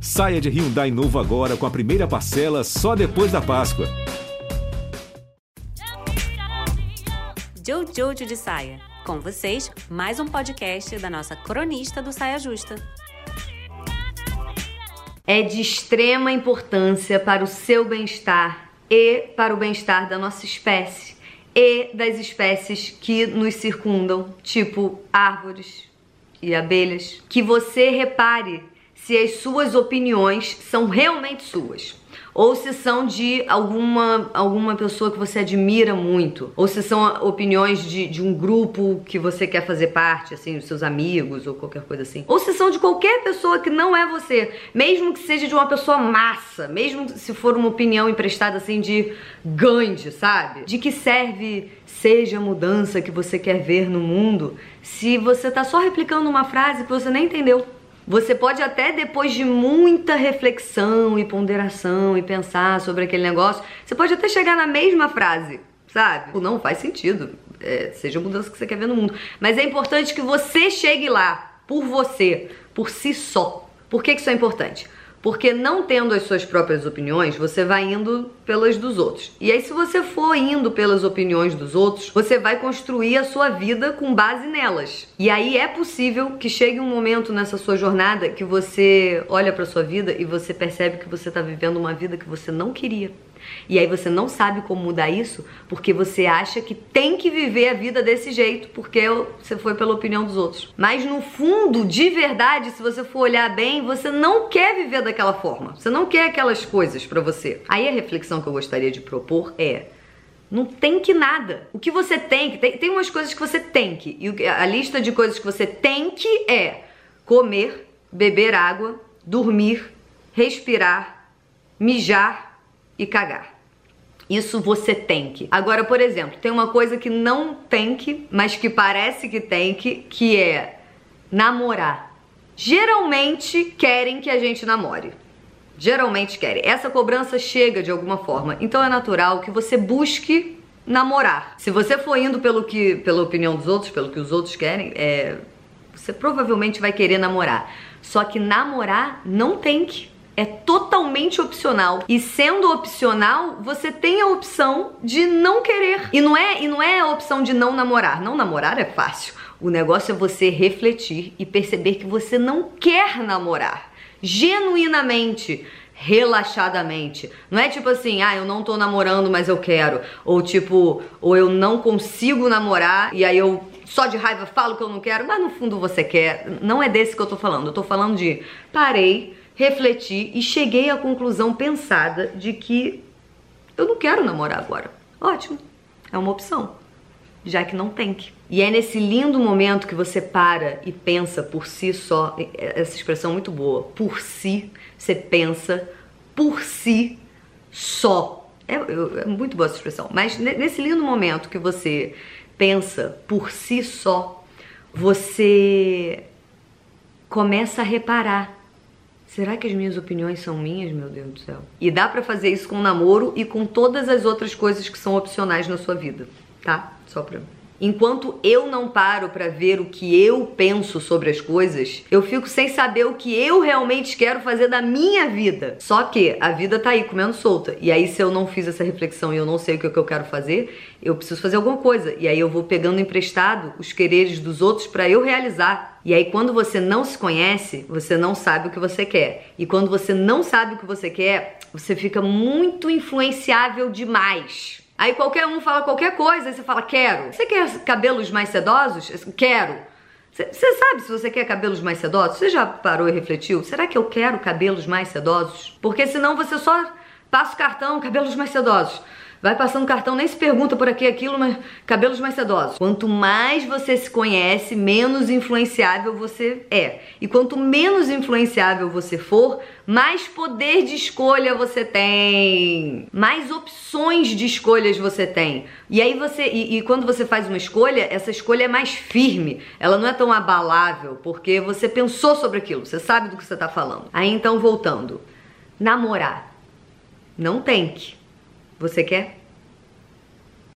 Saia de Hyundai novo agora com a primeira parcela só depois da Páscoa. Jojo de Saia. Com vocês, mais um podcast da nossa cronista do Saia Justa. É de extrema importância para o seu bem-estar e para o bem-estar da nossa espécie e das espécies que nos circundam, tipo árvores e abelhas, que você repare se as suas opiniões são realmente suas ou se são de alguma, alguma pessoa que você admira muito, ou se são opiniões de, de um grupo que você quer fazer parte, assim, os seus amigos ou qualquer coisa assim, ou se são de qualquer pessoa que não é você, mesmo que seja de uma pessoa massa, mesmo se for uma opinião emprestada assim de Gandhi, sabe? De que serve seja a mudança que você quer ver no mundo se você tá só replicando uma frase que você nem entendeu. Você pode até depois de muita reflexão e ponderação e pensar sobre aquele negócio, você pode até chegar na mesma frase, sabe? Não faz sentido. É, seja a mudança que você quer ver no mundo. Mas é importante que você chegue lá por você, por si só. Por que, que isso é importante? Porque não tendo as suas próprias opiniões, você vai indo pelas dos outros. E aí, se você for indo pelas opiniões dos outros, você vai construir a sua vida com base nelas. E aí é possível que chegue um momento nessa sua jornada que você olha para sua vida e você percebe que você está vivendo uma vida que você não queria. E aí você não sabe como mudar isso porque você acha que tem que viver a vida desse jeito porque você foi pela opinião dos outros. Mas no fundo, de verdade, se você for olhar bem, você não quer viver daquela forma. Você não quer aquelas coisas para você. Aí a reflexão que eu gostaria de propor é não tem que nada. O que você tem que. Tem, tem umas coisas que você tem que. E a lista de coisas que você tem que é comer, beber água, dormir, respirar, mijar, e cagar. Isso você tem que. Agora, por exemplo, tem uma coisa que não tem que, mas que parece que tem que, que é namorar. Geralmente querem que a gente namore. Geralmente querem. Essa cobrança chega de alguma forma. Então é natural que você busque namorar. Se você for indo pelo que, pela opinião dos outros, pelo que os outros querem, é, você provavelmente vai querer namorar. Só que namorar não tem que é totalmente opcional. E sendo opcional, você tem a opção de não querer. E não é, e não é a opção de não namorar. Não namorar é fácil. O negócio é você refletir e perceber que você não quer namorar. Genuinamente relaxadamente. Não é tipo assim, ah, eu não tô namorando, mas eu quero. Ou tipo, ou eu não consigo namorar e aí eu só de raiva falo que eu não quero, mas no fundo você quer. Não é desse que eu tô falando. Eu tô falando de parei, refleti e cheguei à conclusão pensada de que eu não quero namorar agora. Ótimo, é uma opção, já que não tem que. E é nesse lindo momento que você para e pensa por si só, essa expressão muito boa, por si, você pensa por si só. É, é muito boa essa expressão, mas nesse lindo momento que você pensa por si só, você começa a reparar Será que as minhas opiniões são minhas, meu Deus do céu? E dá para fazer isso com namoro e com todas as outras coisas que são opcionais na sua vida, tá? Só pra Enquanto eu não paro para ver o que eu penso sobre as coisas, eu fico sem saber o que eu realmente quero fazer da minha vida. Só que a vida tá aí comendo solta. E aí se eu não fiz essa reflexão e eu não sei o que, eu quero fazer, eu preciso fazer alguma coisa. E aí eu vou pegando emprestado os quereres dos outros para eu realizar. E aí quando você não se conhece, você não sabe o que você quer. E quando você não sabe o que você quer, você fica muito influenciável demais. Aí qualquer um fala qualquer coisa, aí você fala, quero. Você quer cabelos mais sedosos? Quero. Você sabe se você quer cabelos mais sedosos? Você já parou e refletiu? Será que eu quero cabelos mais sedosos? Porque senão você só passa o cartão, cabelos mais sedosos. Vai passando cartão, nem se pergunta por aqui aquilo, mas cabelos mais sedosos. Quanto mais você se conhece, menos influenciável você é. E quanto menos influenciável você for, mais poder de escolha você tem, mais opções de escolhas você tem. E aí você, e, e quando você faz uma escolha, essa escolha é mais firme, ela não é tão abalável, porque você pensou sobre aquilo, você sabe do que você está falando. Aí então voltando, namorar, não tem que você quer?